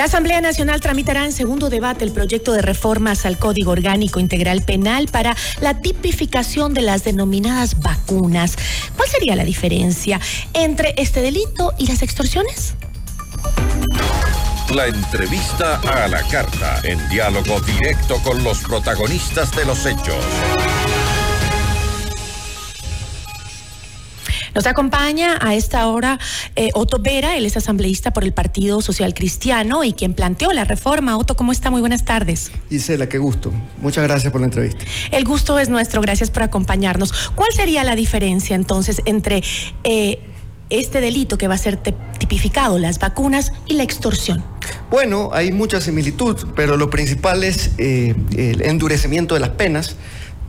La Asamblea Nacional tramitará en segundo debate el proyecto de reformas al Código Orgánico Integral Penal para la tipificación de las denominadas vacunas. ¿Cuál sería la diferencia entre este delito y las extorsiones? La entrevista a la carta, en diálogo directo con los protagonistas de los hechos. Nos acompaña a esta hora eh, Otto Vera, él es asambleísta por el Partido Social Cristiano y quien planteó la reforma. Otto, ¿cómo está? Muy buenas tardes. Isela, qué gusto. Muchas gracias por la entrevista. El gusto es nuestro, gracias por acompañarnos. ¿Cuál sería la diferencia entonces entre eh, este delito que va a ser tipificado, las vacunas y la extorsión? Bueno, hay mucha similitud, pero lo principal es eh, el endurecimiento de las penas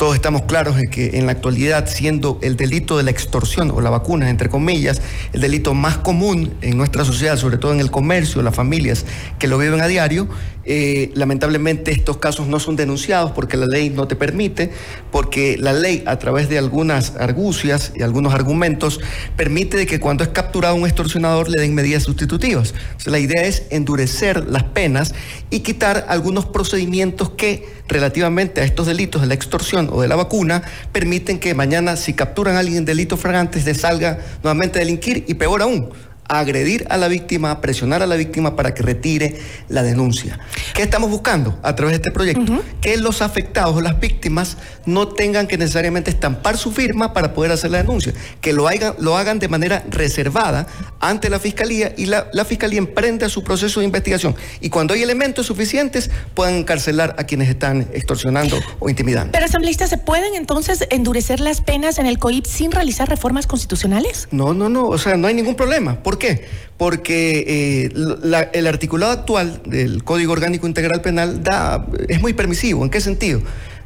todos estamos claros en que en la actualidad, siendo el delito de la extorsión o la vacuna, entre comillas, el delito más común en nuestra sociedad, sobre todo en el comercio, las familias que lo viven a diario, eh, lamentablemente estos casos no son denunciados porque la ley no te permite, porque la ley a través de algunas argucias y algunos argumentos permite de que cuando es capturado un extorsionador le den medidas sustitutivas. la idea es endurecer las penas y quitar algunos procedimientos que relativamente a estos delitos de la extorsión o de la vacuna permiten que mañana si capturan a alguien en delitos fragantes se salga nuevamente a delinquir y peor aún agredir a la víctima, presionar a la víctima para que retire la denuncia. ¿Qué estamos buscando a través de este proyecto? Que los afectados o las víctimas no tengan que necesariamente estampar su firma para poder hacer la denuncia, que lo hagan, lo hagan de manera reservada ante la Fiscalía y la, la Fiscalía emprenda su proceso de investigación y cuando hay elementos suficientes puedan encarcelar a quienes están extorsionando o intimidando. Pero asambleístas, ¿se pueden entonces endurecer las penas en el COIP sin realizar reformas constitucionales? No, no, no, o sea, no hay ningún problema. ¿Por qué? Porque eh, el articulado actual del Código Orgánico Integral Penal da, es muy permisivo. ¿En qué sentido?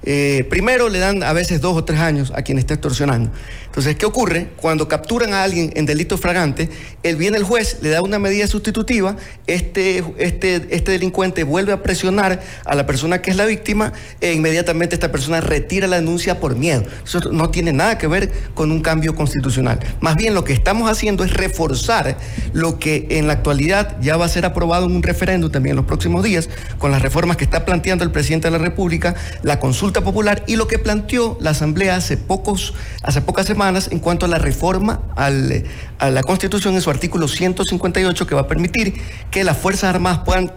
Eh, primero le dan a veces dos o tres años a quien está extorsionando. Entonces, ¿qué ocurre? Cuando capturan a alguien en delito fragante, el viene el juez, le da una medida sustitutiva, este, este, este delincuente vuelve a presionar a la persona que es la víctima e inmediatamente esta persona retira la denuncia por miedo. Eso no tiene nada que ver con un cambio constitucional. Más bien lo que estamos haciendo es reforzar lo que en la actualidad ya va a ser aprobado en un referéndum también en los próximos días, con las reformas que está planteando el presidente de la República, la consulta popular y lo que planteó la Asamblea hace, pocos, hace pocas semanas en cuanto a la reforma al, a la Constitución en su artículo 158 que va a permitir que las Fuerzas Armadas puedan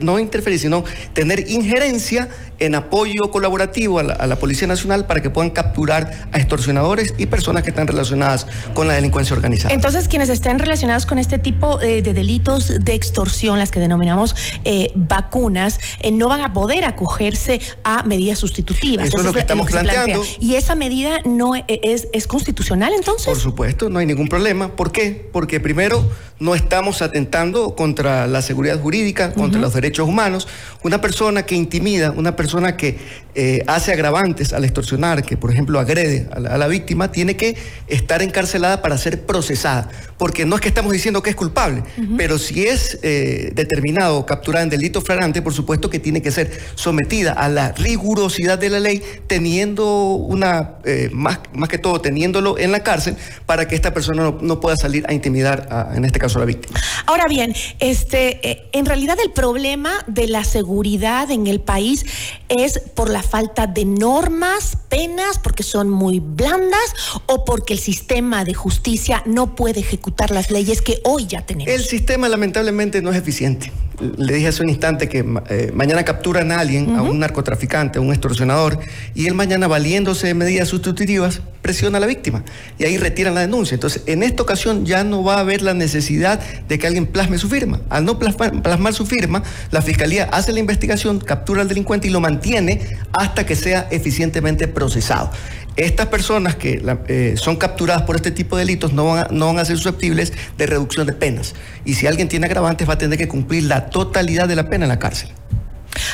no interferir, sino tener injerencia en apoyo colaborativo a la, Policía Nacional para que puedan capturar a extorsionadores y personas que están relacionadas con la delincuencia organizada. Entonces, quienes estén relacionados con este tipo eh, de delitos de extorsión, las que denominamos eh, vacunas, eh, no van a poder acogerse a medidas sustitutivas. Eso, es lo que estamos planteando. Y esa medida no es, es constitucional, entonces. Por supuesto, no hay ningún problema. ¿Por qué? Porque primero no estamos atentando contra la seguridad jurídica, contra los derechos humanos. Una persona que intimida, una persona que eh, hace agravantes al extorsionar, que por ejemplo agrede a la, víctima, tiene que estar encarcelada para ser procesada. Porque no es que estamos diciendo que es culpable, pero si es eh, determinado capturada en delito flagrante, por supuesto que tiene que ser sometida a la rigurosidad de la ley, teniendo una, eh, más, más que todo, teniéndolo en la cárcel, para que esta persona no, pueda salir a intimidar, en este caso, a la víctima. Ahora bien, este, en realidad el problema de la seguridad en el país es por la falta de normas, penas, porque son muy blandas o porque el sistema de justicia no puede ejecutar las leyes que hoy ya tenemos? El sistema lamentablemente no es eficiente. Le dije hace un instante que eh, mañana capturan a alguien, a un narcotraficante, a un extorsionador, y él mañana valiéndose de medidas sustitutivas presiona a la víctima y ahí retiran la denuncia. Entonces, en esta ocasión ya no va a haber la necesidad de que alguien plasme su firma. Al no plasmar su firma, la fiscalía hace la investigación, captura al delincuente y lo mantiene hasta que sea eficientemente procesado. Estas personas que eh, son capturadas por este tipo de delitos no van, a, no van a ser susceptibles de reducción de penas. Y si alguien tiene agravantes va a tener que cumplir la totalidad de la pena en la cárcel.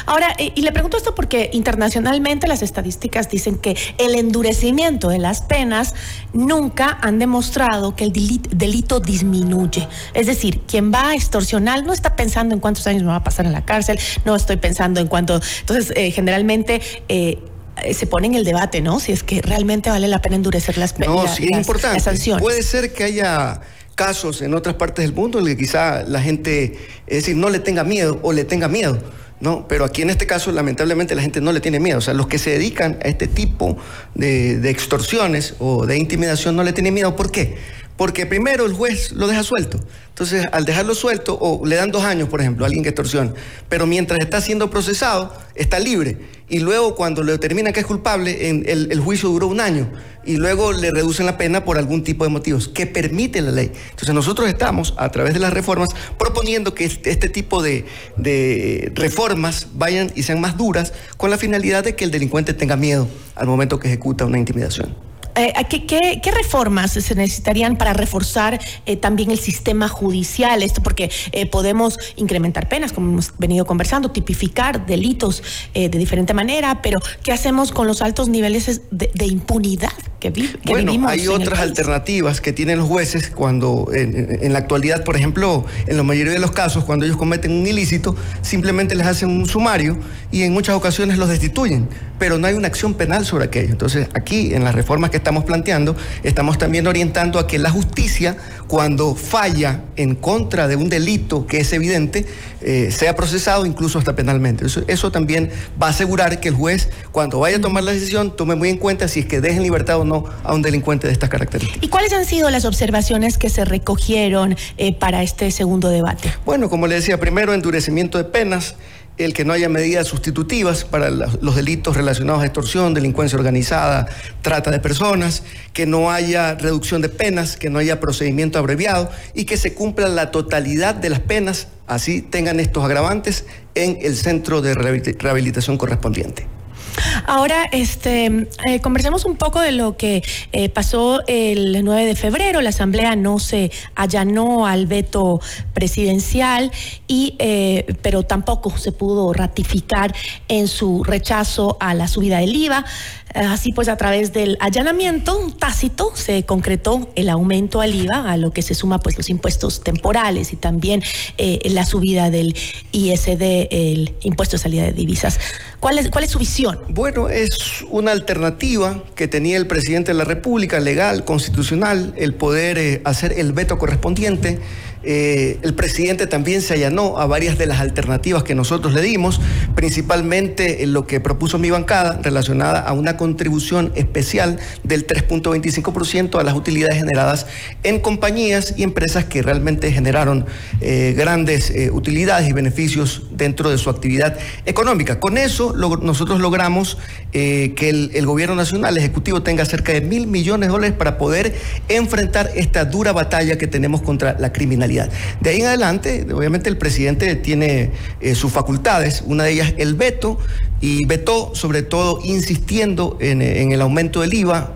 Ahora, eh, y le pregunto esto porque internacionalmente las estadísticas dicen que el endurecimiento de las penas nunca han demostrado que el delito disminuye. Es decir, quien va a extorsionar no está pensando en cuántos años me va a pasar en la cárcel, no estoy pensando en cuánto. Entonces, eh, generalmente. Se pone en el debate, ¿no? Si es que realmente vale la pena endurecer las penas. No, sí, es importante. Puede ser que haya casos en otras partes del mundo en que quizá la gente, es decir, no le tenga miedo o le tenga miedo. ¿no? Pero aquí en este caso, lamentablemente, la gente no le tiene miedo. O sea, los que se dedican a este tipo de, de extorsiones o de intimidación no le tienen miedo. ¿Por qué? Porque primero el juez lo deja suelto. Entonces, al dejarlo suelto, o le dan dos años, por ejemplo, a alguien que extorsiona, pero mientras está siendo procesado, está libre. Y luego, cuando le determinan que es culpable, en el, juicio duró un año. Y luego le reducen la pena por algún tipo de motivos que permite la ley. Entonces, nosotros estamos, a través de las reformas, proponiendo que este, este tipo de, de reformas vayan y sean más duras, con la finalidad de que el delincuente tenga miedo al momento que ejecuta una intimidación. Eh, ¿qué, reformas se necesitarían para reforzar eh, también el sistema judicial? Esto porque eh, podemos incrementar penas, como hemos venido conversando, tipificar delitos de diferente manera, pero ¿qué hacemos con los altos niveles de, impunidad que, vi, que bueno, Hay otras alternativas que tienen los jueces cuando, en, en, la actualidad, por ejemplo, en la mayoría de los casos, cuando ellos cometen un ilícito, simplemente les hacen un sumario y en muchas ocasiones los destituyen, pero no hay una acción penal sobre aquello. Entonces, aquí, en las reformas que estamos planteando, estamos también orientando a que la justicia, cuando falla en contra de un delito que es evidente, eh, sea procesado incluso hasta penalmente. Eso, también va a asegurar que el juez, cuando vaya a tomar la decisión, tome muy en cuenta si es que deje en libertad o no a un delincuente de estas características. ¿Y cuáles han sido las observaciones que se recogieron eh, para este segundo debate? Bueno, como le decía, primero, endurecimiento de penas el que no haya medidas sustitutivas para los delitos relacionados a extorsión, delincuencia organizada, trata de personas, que no haya reducción de penas, que no haya procedimiento abreviado y que se cumpla la totalidad de las penas, así tengan estos agravantes en el centro de rehabilitación correspondiente. Ahora, este, eh, conversemos un poco de lo que eh, pasó el 9 de febrero. La Asamblea no se allanó al veto presidencial, y, eh, pero tampoco se pudo ratificar en su rechazo a la subida del IVA. Así pues, a través del allanamiento tácito se concretó el aumento al IVA, a lo que se suma pues los impuestos temporales y también la subida del ISD, el impuesto de salida de divisas. ¿Cuál es, cuál es su visión? Bueno, es una alternativa que tenía el presidente de la República, legal, constitucional, el poder eh, hacer el veto correspondiente eh, el presidente también se allanó a varias de las alternativas que nosotros le dimos, principalmente en lo que propuso mi bancada relacionada a una contribución especial del 3.25% a las utilidades generadas en compañías y empresas que realmente generaron eh, grandes eh, utilidades y beneficios dentro de su actividad económica. Con eso nosotros logramos que el, el gobierno nacional, Ejecutivo, tenga cerca de mil millones de dólares para poder enfrentar esta dura batalla que tenemos contra la criminalidad. De ahí en adelante, obviamente el presidente tiene eh, sus facultades, una de ellas el veto, y vetó sobre todo insistiendo en, en el aumento del IVA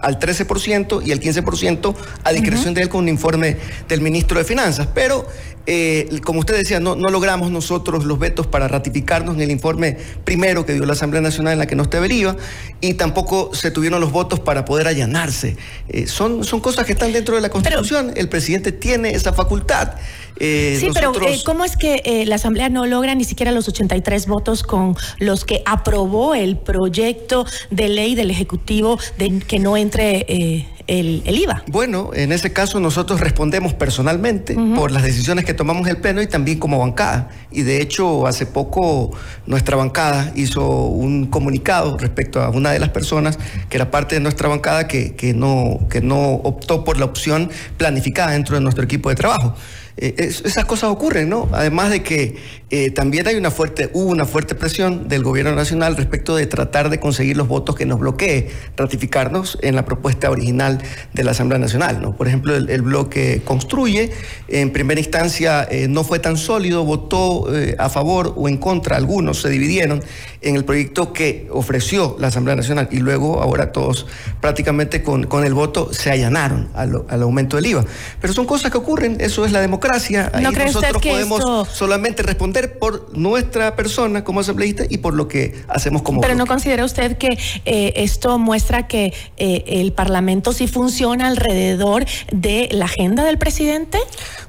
al 13% y el 15% a discreción de él con un informe del ministro de Finanzas. Pero, eh, como usted decía, no, no, logramos nosotros los vetos para ratificarnos en el informe primero que dio la Asamblea Nacional en la que no esté deriva y tampoco se tuvieron los votos para poder allanarse. Eh, son, son cosas que están dentro de la Constitución. el presidente tiene esa facultad. Eh, sí, pero ¿cómo es que la Asamblea no logra ni siquiera los 83 votos con los que aprobó el proyecto de ley del Ejecutivo de que no entre eh, el, IVA. Bueno, en ese caso nosotros respondemos personalmente por las decisiones que tomamos en el Pleno y también como bancada. Y de hecho, hace poco nuestra bancada hizo un comunicado respecto a una de las personas que era parte de nuestra bancada que, que, no, que no optó por la opción planificada dentro de nuestro equipo de trabajo. Eh, esas cosas ocurren, ¿no? Además de que eh, también hay una fuerte, hubo una fuerte presión del gobierno nacional respecto de tratar de conseguir los votos que nos bloquee ratificarnos en la propuesta original de la Asamblea Nacional, ¿no? Por ejemplo, el, bloque construye, en primera instancia eh, no fue tan sólido, votó a favor o en contra, algunos se dividieron en el proyecto que ofreció la Asamblea Nacional y luego ahora todos prácticamente con, con el voto se allanaron al, al aumento del IVA. Pero son cosas que ocurren, eso es la democracia Ahí nosotros podemos solamente responder por nuestra persona como asambleísta y por lo que hacemos como. Pero no considera usted que eh, esto muestra que eh, el Parlamento sí funciona alrededor de la agenda del presidente.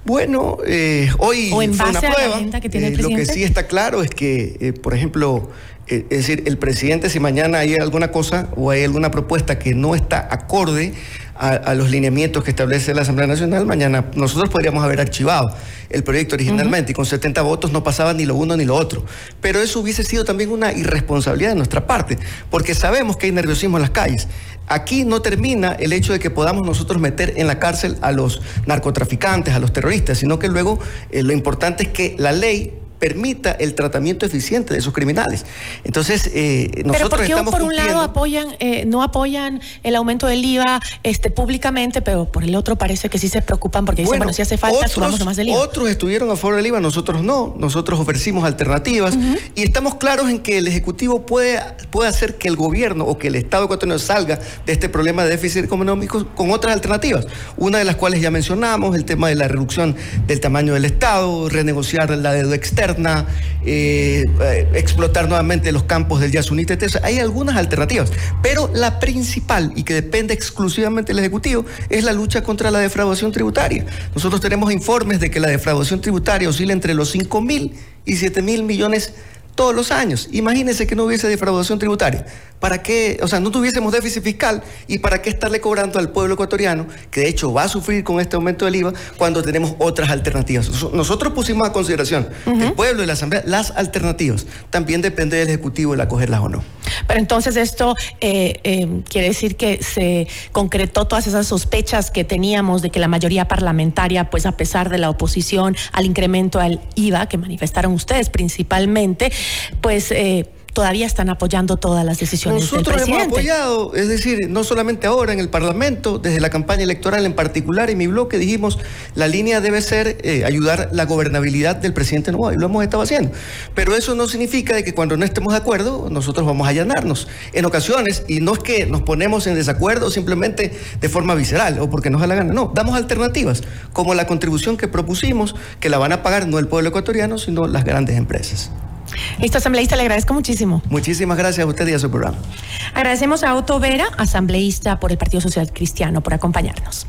Bueno, eh, hoy o en base a la agenda que tiene el presidente. Lo que sí está claro es que, por ejemplo, Eh, es decir, el presidente, si mañana hay alguna cosa o hay alguna propuesta que no está acorde a, los lineamientos que establece la Asamblea Nacional, mañana nosotros podríamos haber archivado el proyecto originalmente y con 70 votos no pasaba ni lo uno ni lo otro. Pero eso hubiese sido también una irresponsabilidad de nuestra parte, porque sabemos que hay nerviosismo en las calles. Aquí no termina el hecho de que podamos nosotros meter en la cárcel a los narcotraficantes, a los terroristas, sino que luego eh, lo importante es que la ley permita el tratamiento eficiente de esos criminales. Entonces, eh, nosotros pero ¿por qué por un lado apoyan, eh, no apoyan el aumento del IVA este, públicamente, pero por el otro parece que sí se preocupan porque dicen, bueno, si hace falta, otros, más del IVA. Otros estuvieron a favor del IVA, nosotros no. Nosotros ofrecimos alternativas y estamos claros en que el Ejecutivo puede, puede hacer que el gobierno o que el Estado ecuatoriano salga de este problema de déficit económico con otras alternativas. Una de las cuales ya mencionamos, el tema de la reducción del tamaño del Estado, renegociar la deuda externa eh, eh, explotar nuevamente los campos del Yasunita. Hay algunas alternativas, pero la principal y que depende exclusivamente del Ejecutivo es la lucha contra la defraudación tributaria. Nosotros tenemos informes de que la defraudación tributaria oscila entre los 5 mil y 7 mil millones todos los años. Imagínense que no hubiese defraudación tributaria. ¿Para qué? O sea, no tuviésemos déficit fiscal y para qué estarle cobrando al pueblo ecuatoriano, que de hecho va a sufrir con este aumento del IVA, cuando tenemos otras alternativas. Nosotros pusimos a consideración el pueblo y la Asamblea las alternativas. También depende del Ejecutivo el acogerlas o no. Pero entonces esto eh, eh, quiere decir que se concretó todas esas sospechas que teníamos de que la mayoría parlamentaria, pues a pesar de la oposición al incremento al IVA que manifestaron ustedes principalmente, pues... Eh, todavía están apoyando todas las decisiones Nosotros del presidente. hemos apoyado, es decir, no solamente ahora en el Parlamento, desde la campaña electoral en particular, en mi bloque dijimos, la línea debe ser eh, ayudar la gobernabilidad del presidente Novoa, y lo hemos estado haciendo. Pero eso no significa de que cuando no estemos de acuerdo, nosotros vamos a allanarnos. En ocasiones, y no es que nos ponemos en desacuerdo simplemente de forma visceral o porque nos da la gana, no, damos alternativas, como la contribución que propusimos, que la van a pagar no el pueblo ecuatoriano, sino las grandes empresas. Listo, asambleísta, le agradezco muchísimo. Muchísimas gracias a usted y a su programa. Agradecemos a Otto Vera, asambleísta por el Partido Social Cristiano, por acompañarnos.